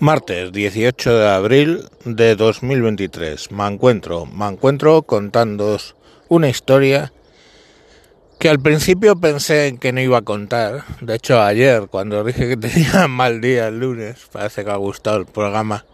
Martes 18 de abril de 2023. Me encuentro, me encuentro contándoos una historia que al principio pensé en que no iba a contar. De hecho, ayer, cuando dije que tenía mal día el lunes, parece que ha gustado el programa,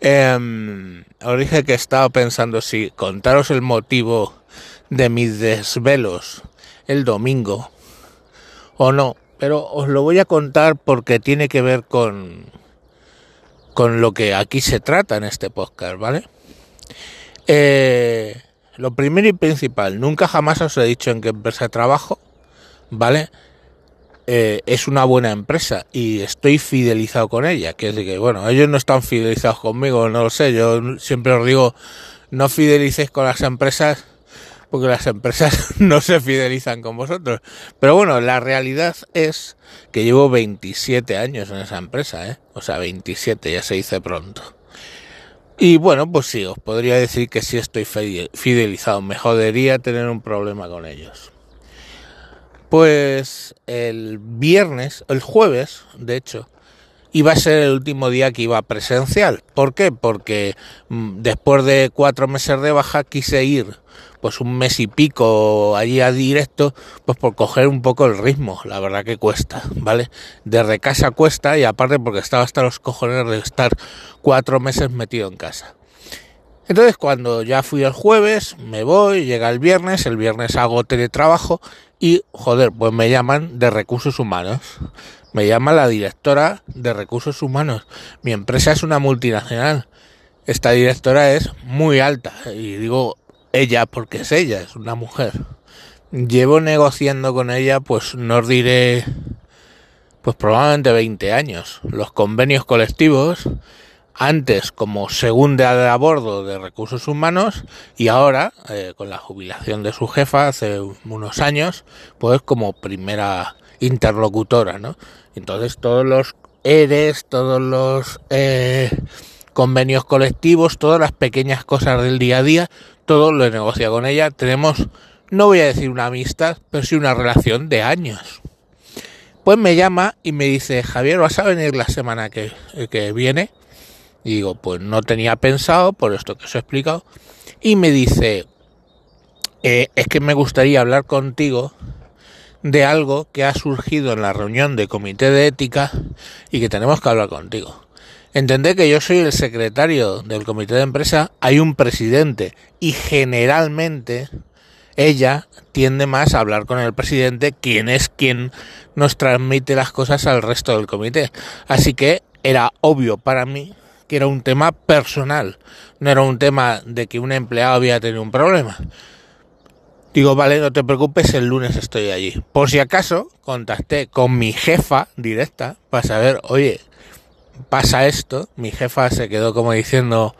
eh, os dije que estaba pensando si contaros el motivo de mis desvelos el domingo o no. Pero os lo voy a contar porque tiene que ver con con lo que aquí se trata en este podcast, ¿vale? Eh, lo primero y principal, nunca jamás os he dicho en qué empresa trabajo, ¿vale? Eh, es una buena empresa y estoy fidelizado con ella. Que es que, bueno, ellos no están fidelizados conmigo, no lo sé. Yo siempre os digo, no fidelicéis con las empresas porque las empresas no se fidelizan con vosotros. Pero bueno, la realidad es que llevo 27 años en esa empresa, ¿eh? O sea, 27, ya se dice pronto. Y bueno, pues sí, os podría decir que sí estoy fidelizado. Me jodería tener un problema con ellos. Pues el viernes, el jueves, de hecho, iba a ser el último día que iba presencial. ¿Por qué? Porque mm, después de cuatro meses de baja quise ir pues un mes y pico allí a directo, pues por coger un poco el ritmo, la verdad que cuesta, ¿vale? Desde casa cuesta y aparte porque estaba hasta los cojones de estar cuatro meses metido en casa. Entonces cuando ya fui el jueves, me voy, llega el viernes, el viernes hago teletrabajo y joder, pues me llaman de recursos humanos. Me llama la directora de recursos humanos. Mi empresa es una multinacional. Esta directora es muy alta y digo ella porque es ella, es una mujer. Llevo negociando con ella, pues no os diré, pues probablemente 20 años. Los convenios colectivos, antes como segunda de a bordo de recursos humanos y ahora, eh, con la jubilación de su jefa hace unos años, pues como primera interlocutora, ¿no? Entonces todos los ERES, todos los eh, convenios colectivos, todas las pequeñas cosas del día a día, todo lo he negociado con ella. Tenemos, no voy a decir una amistad, pero sí una relación de años. Pues me llama y me dice, Javier, ¿vas a venir la semana que, que viene? Y digo, pues no tenía pensado, por esto que os he explicado. Y me dice, eh, es que me gustaría hablar contigo de algo que ha surgido en la reunión de comité de ética y que tenemos que hablar contigo. Entended que yo soy el secretario del comité de empresa, hay un presidente y generalmente ella tiende más a hablar con el presidente, quien es quien nos transmite las cosas al resto del comité. Así que era obvio para mí que era un tema personal, no era un tema de que un empleado había tenido un problema. Digo, vale, no te preocupes, el lunes estoy allí. Por si acaso, contacté con mi jefa directa para saber, oye, pasa esto, mi jefa se quedó como diciendo,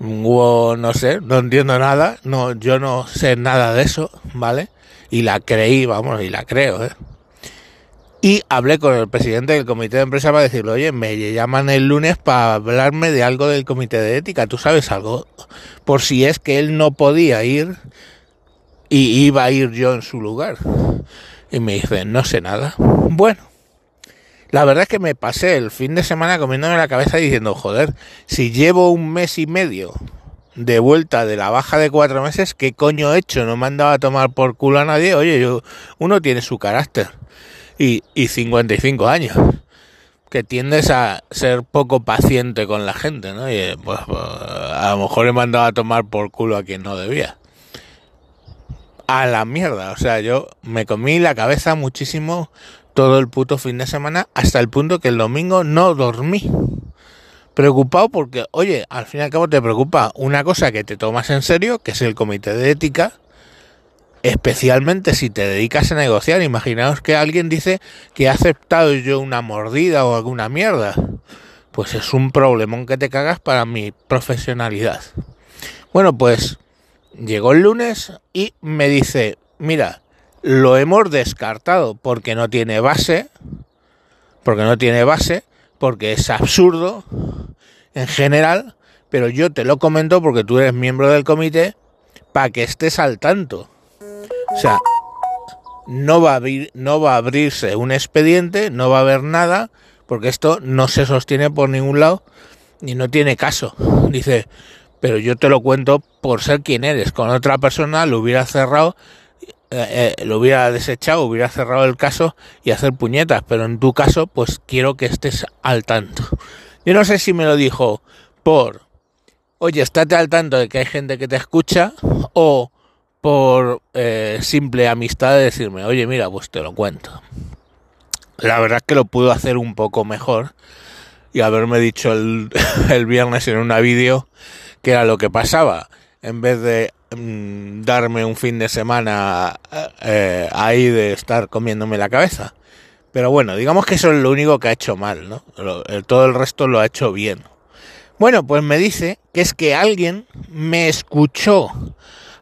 no sé, no entiendo nada, no, yo no sé nada de eso, ¿vale? Y la creí, vamos, y la creo, ¿eh? Y hablé con el presidente del comité de empresa para decirle, oye, me llaman el lunes para hablarme de algo del comité de ética, ¿tú sabes algo? Por si es que él no podía ir y iba a ir yo en su lugar. Y me dice, no sé nada. Bueno la verdad es que me pasé el fin de semana comiéndome la cabeza diciendo, joder, si llevo un mes y medio de vuelta de la baja de cuatro meses, ¿qué coño he hecho? No me han dado a tomar por culo a nadie. Oye, yo, uno tiene su carácter y, y 55 años, que tiendes a ser poco paciente con la gente, ¿no? Y pues, pues a lo mejor he mandado a tomar por culo a quien no debía. A la mierda, o sea, yo me comí la cabeza muchísimo todo el puto fin de semana hasta el punto que el domingo no dormí. Preocupado porque, oye, al fin y al cabo te preocupa una cosa que te tomas en serio, que es el comité de ética, especialmente si te dedicas a negociar. Imaginaos que alguien dice que ha aceptado yo una mordida o alguna mierda. Pues es un problemón que te cagas para mi profesionalidad. Bueno, pues llegó el lunes y me dice, mira, lo hemos descartado porque no tiene base, porque no tiene base, porque es absurdo en general, pero yo te lo comento porque tú eres miembro del comité para que estés al tanto. O sea, no va a abrir, no va a abrirse un expediente, no va a haber nada porque esto no se sostiene por ningún lado y no tiene caso. Dice, pero yo te lo cuento por ser quien eres. Con otra persona lo hubiera cerrado, eh, eh, lo hubiera desechado, hubiera cerrado el caso y hacer puñetas, pero en tu caso, pues quiero que estés al tanto. Yo no sé si me lo dijo por, oye, estate al tanto de que hay gente que te escucha, o por eh, simple amistad de decirme, oye, mira, pues te lo cuento. La verdad es que lo pudo hacer un poco mejor y haberme dicho el, el viernes en una vídeo que era lo que pasaba. En vez de mm, darme un fin de semana eh, ahí de estar comiéndome la cabeza. Pero bueno, digamos que eso es lo único que ha hecho mal, ¿no? todo el resto lo ha hecho bien. Bueno, pues me dice que es que alguien me escuchó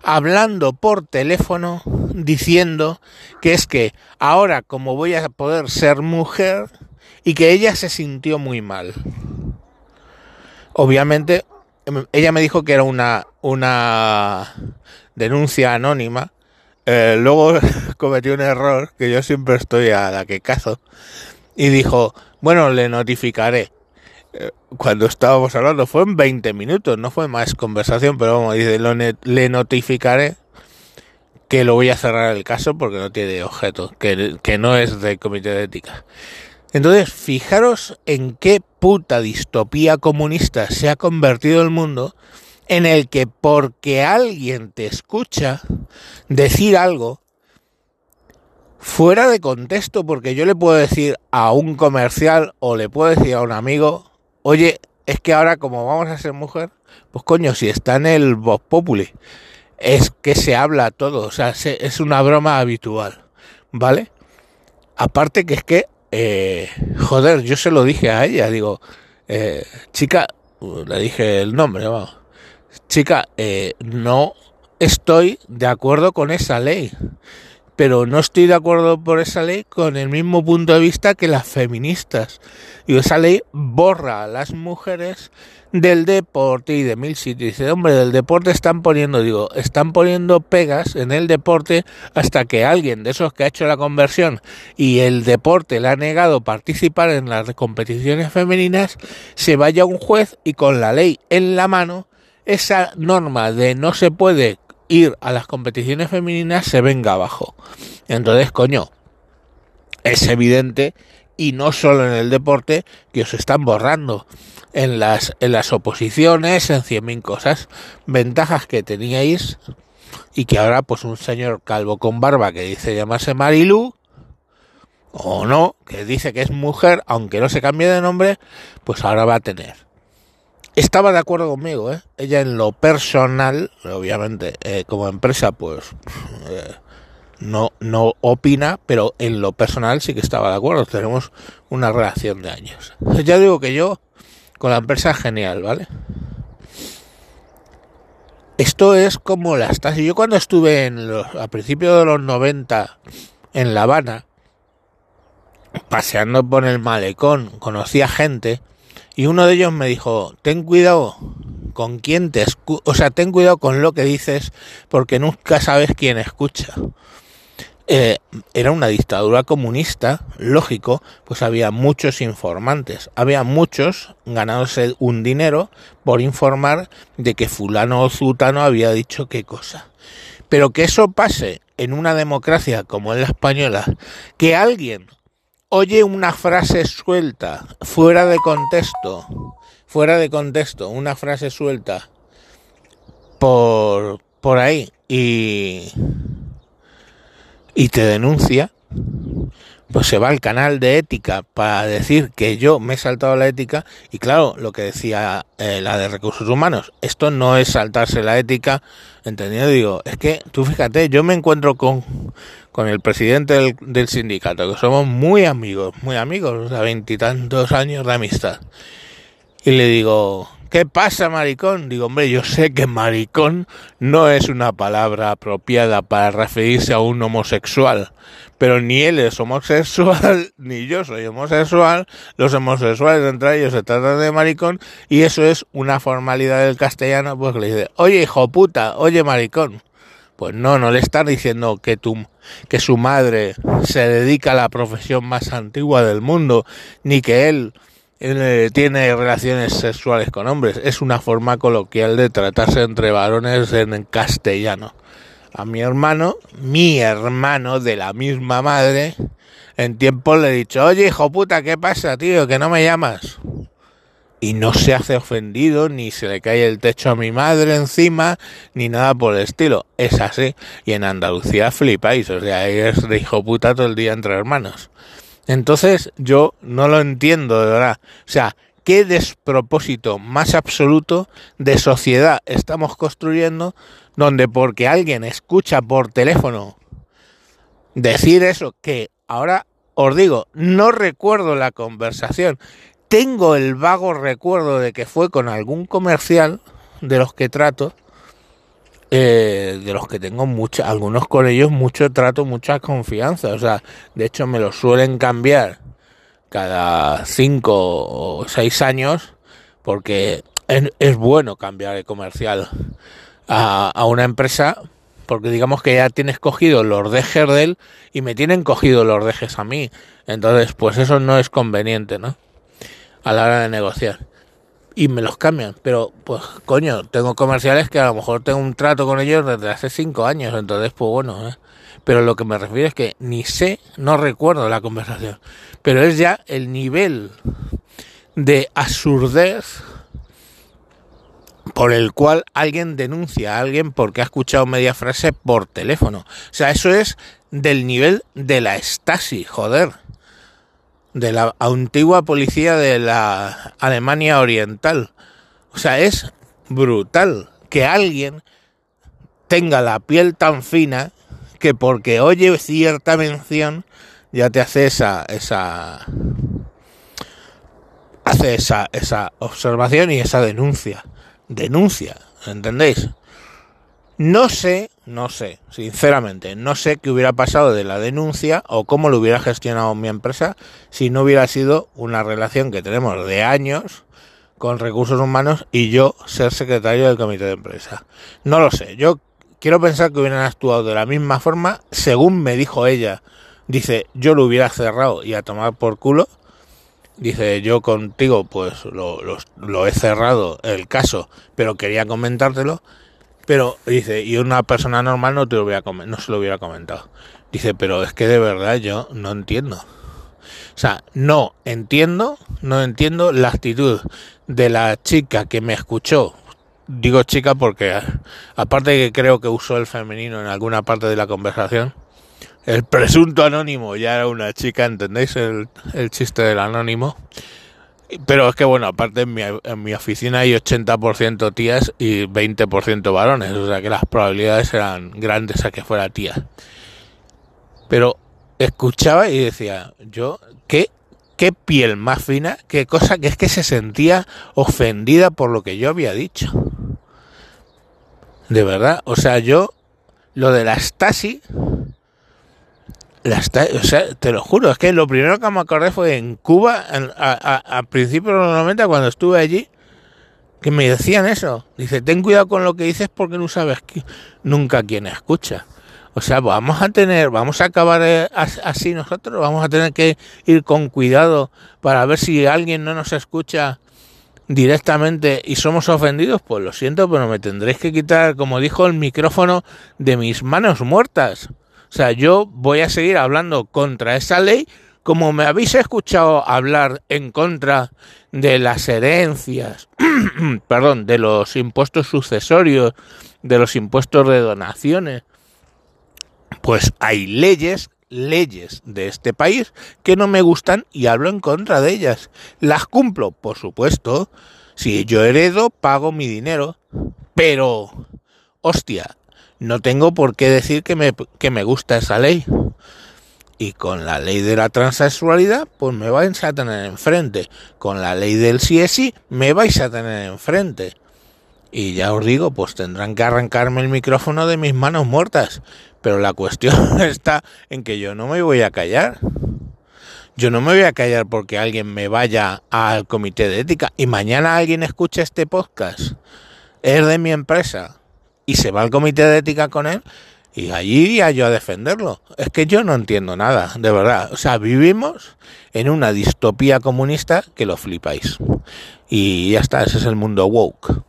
hablando por teléfono diciendo que es que ahora como voy a poder ser mujer y que ella se sintió muy mal. Obviamente ella me dijo que era una, una denuncia anónima. Eh, luego cometió un error, que yo siempre estoy a la que cazo, y dijo, bueno, le notificaré. Eh, cuando estábamos hablando, fue en 20 minutos, no fue más conversación, pero vamos, dice, le notificaré que lo voy a cerrar el caso porque no tiene objeto, que, que no es del comité de ética. Entonces, fijaros en qué puta distopía comunista se ha convertido el mundo en el que porque alguien te escucha decir algo fuera de contexto, porque yo le puedo decir a un comercial o le puedo decir a un amigo, oye, es que ahora como vamos a ser mujer, pues coño, si está en el Voz Populi, es que se habla todo, o sea, es una broma habitual, ¿vale? Aparte que es que eh, joder, yo se lo dije a ella, digo, eh, chica, le dije el nombre, chica, eh, no estoy de acuerdo con esa ley, pero no estoy de acuerdo por esa ley con el mismo punto de vista que las feministas. Y esa ley borra a las mujeres del deporte y de mil sitios. Dice, hombre, del deporte están poniendo, digo, están poniendo pegas en el deporte hasta que alguien de esos que ha hecho la conversión y el deporte le ha negado participar en las competiciones femeninas, se vaya a un juez y con la ley en la mano, esa norma de no se puede ir a las competiciones femeninas se venga abajo. Entonces, coño, es evidente y no solo en el deporte que os están borrando en las, en las oposiciones, en cien mil cosas, ventajas que teníais y que ahora pues un señor calvo con barba que dice llamarse Marilu o no, que dice que es mujer, aunque no se cambie de nombre, pues ahora va a tener. Estaba de acuerdo conmigo, ¿eh? Ella en lo personal, obviamente, eh, como empresa, pues eh, no, no opina, pero en lo personal sí que estaba de acuerdo. Tenemos una relación de años. Ya digo que yo con la empresa genial, ¿vale? Esto es como las tasas. Yo cuando estuve en los, a principios de los 90 en La Habana, paseando por el malecón, conocí a gente y uno de ellos me dijo, ten cuidado con quién te escucha, o sea, ten cuidado con lo que dices porque nunca sabes quién escucha. Eh, era una dictadura comunista, lógico, pues había muchos informantes, había muchos ganándose un dinero por informar de que fulano o zutano había dicho qué cosa. Pero que eso pase en una democracia como en la española, que alguien oye una frase suelta, fuera de contexto, fuera de contexto, una frase suelta por, por ahí y y te denuncia, pues se va al canal de ética para decir que yo me he saltado la ética y claro, lo que decía eh, la de recursos humanos, esto no es saltarse la ética, entendido, digo, es que tú fíjate, yo me encuentro con, con el presidente del, del sindicato, que somos muy amigos, muy amigos, a veintitantos años de amistad, y le digo, ¿Qué pasa, maricón? Digo, hombre, yo sé que maricón no es una palabra apropiada para referirse a un homosexual, pero ni él es homosexual, ni yo soy homosexual, los homosexuales entre ellos se tratan de maricón, y eso es una formalidad del castellano, pues le dice, oye hijo puta, oye maricón. Pues no, no le están diciendo que, tu, que su madre se dedica a la profesión más antigua del mundo, ni que él eh, tiene relaciones sexuales con hombres. Es una forma coloquial de tratarse entre varones en castellano. A mi hermano, mi hermano de la misma madre, en tiempo le he dicho, oye hijo puta, ¿qué pasa, tío? Que no me llamas y no se hace ofendido, ni se le cae el techo a mi madre encima, ni nada por el estilo. Es así. Y en Andalucía flipáis, o sea, es de hijo puta todo el día entre hermanos. Entonces yo no lo entiendo, de verdad. O sea, qué despropósito más absoluto de sociedad estamos construyendo, donde porque alguien escucha por teléfono decir eso, que ahora os digo, no recuerdo la conversación, tengo el vago recuerdo de que fue con algún comercial de los que trato, eh, de los que tengo mucho, algunos con ellos mucho trato, mucha confianza. O sea, de hecho me lo suelen cambiar cada cinco o seis años porque es, bueno cambiar de comercial a, a, una empresa porque digamos que ya tienes cogido los dejes de él y me tienen cogido los dejes a mí. Entonces, pues eso no es conveniente, ¿no? A la hora de negociar. Y me los cambian, pero pues coño, tengo comerciales que a lo mejor tengo un trato con ellos desde hace cinco años, entonces pues bueno, ¿eh? pero lo que me refiero es que ni sé, no recuerdo la conversación, pero es ya el nivel de absurdez por el cual alguien denuncia a alguien porque ha escuchado media frase por teléfono. O sea, eso es del nivel de la Stasi, joder de la antigua policía de la Alemania Oriental. O sea, es brutal que alguien tenga la piel tan fina que porque oye cierta mención ya te hace esa esa hace esa esa observación y esa denuncia. Denuncia, ¿entendéis? No sé, no sé, sinceramente, no sé qué hubiera pasado de la denuncia o cómo lo hubiera gestionado mi empresa si no hubiera sido una relación que tenemos de años con recursos humanos y yo ser secretario del comité de empresa. No lo sé, yo quiero pensar que hubieran actuado de la misma forma, según me dijo ella. Dice, yo lo hubiera cerrado y a tomar por culo. Dice, yo contigo pues lo, lo he cerrado el caso, pero quería comentártelo pero dice, y una persona normal no te lo no se lo hubiera comentado. Dice, pero es que de verdad yo no entiendo. O sea, no entiendo, no entiendo la actitud de la chica que me escuchó. Digo chica porque aparte de que creo que usó el femenino en alguna parte de la conversación, el presunto anónimo ya era una chica, ¿entendéis el, el chiste del anónimo? Pero es que, bueno, aparte en mi, en mi oficina hay 80% tías y 20% varones, o sea que las probabilidades eran grandes a que fuera tía. Pero escuchaba y decía, yo, ¿qué, qué piel más fina, qué cosa que es que se sentía ofendida por lo que yo había dicho. De verdad, o sea, yo, lo de la Stasi, o sea, te lo juro, es que lo primero que me acordé fue en Cuba, a, principios de los 90, cuando estuve allí, que me decían eso. Dice, ten cuidado con lo que dices porque no sabes nunca quién escucha. O sea, vamos a tener, vamos a acabar eh, así nosotros, vamos a tener que ir con cuidado para ver si alguien no nos escucha directamente y somos ofendidos, pues lo siento, pero me tendréis que quitar, como dijo, el micrófono de mis manos muertas. O sea, yo voy a seguir hablando contra esa ley como me habéis escuchado hablar en contra de las herencias, perdón, de los impuestos sucesorios, de los impuestos de donaciones, pues hay leyes, leyes de este país que no me gustan y hablo en contra de ellas. Las cumplo, por supuesto. Si yo heredo, pago mi dinero. Pero, hostia, no tengo por qué decir que me, que me gusta esa ley. Y con la ley de la transexualidad, pues me vais a tener enfrente. Con la ley del sí sí, me vais a tener enfrente. Y ya os digo, pues tendrán que arrancarme el micrófono de mis manos muertas. Pero la cuestión está en que yo no me voy a callar. Yo no me voy a callar porque alguien me vaya al comité de ética y mañana alguien escuche este podcast. Es de mi empresa y se va al comité de ética con él, Y allí iría yo a defenderlo. Es que yo no entiendo nada, de verdad. O sea, vivimos en una distopía comunista que lo flipáis. Y ya está, ese es el mundo woke.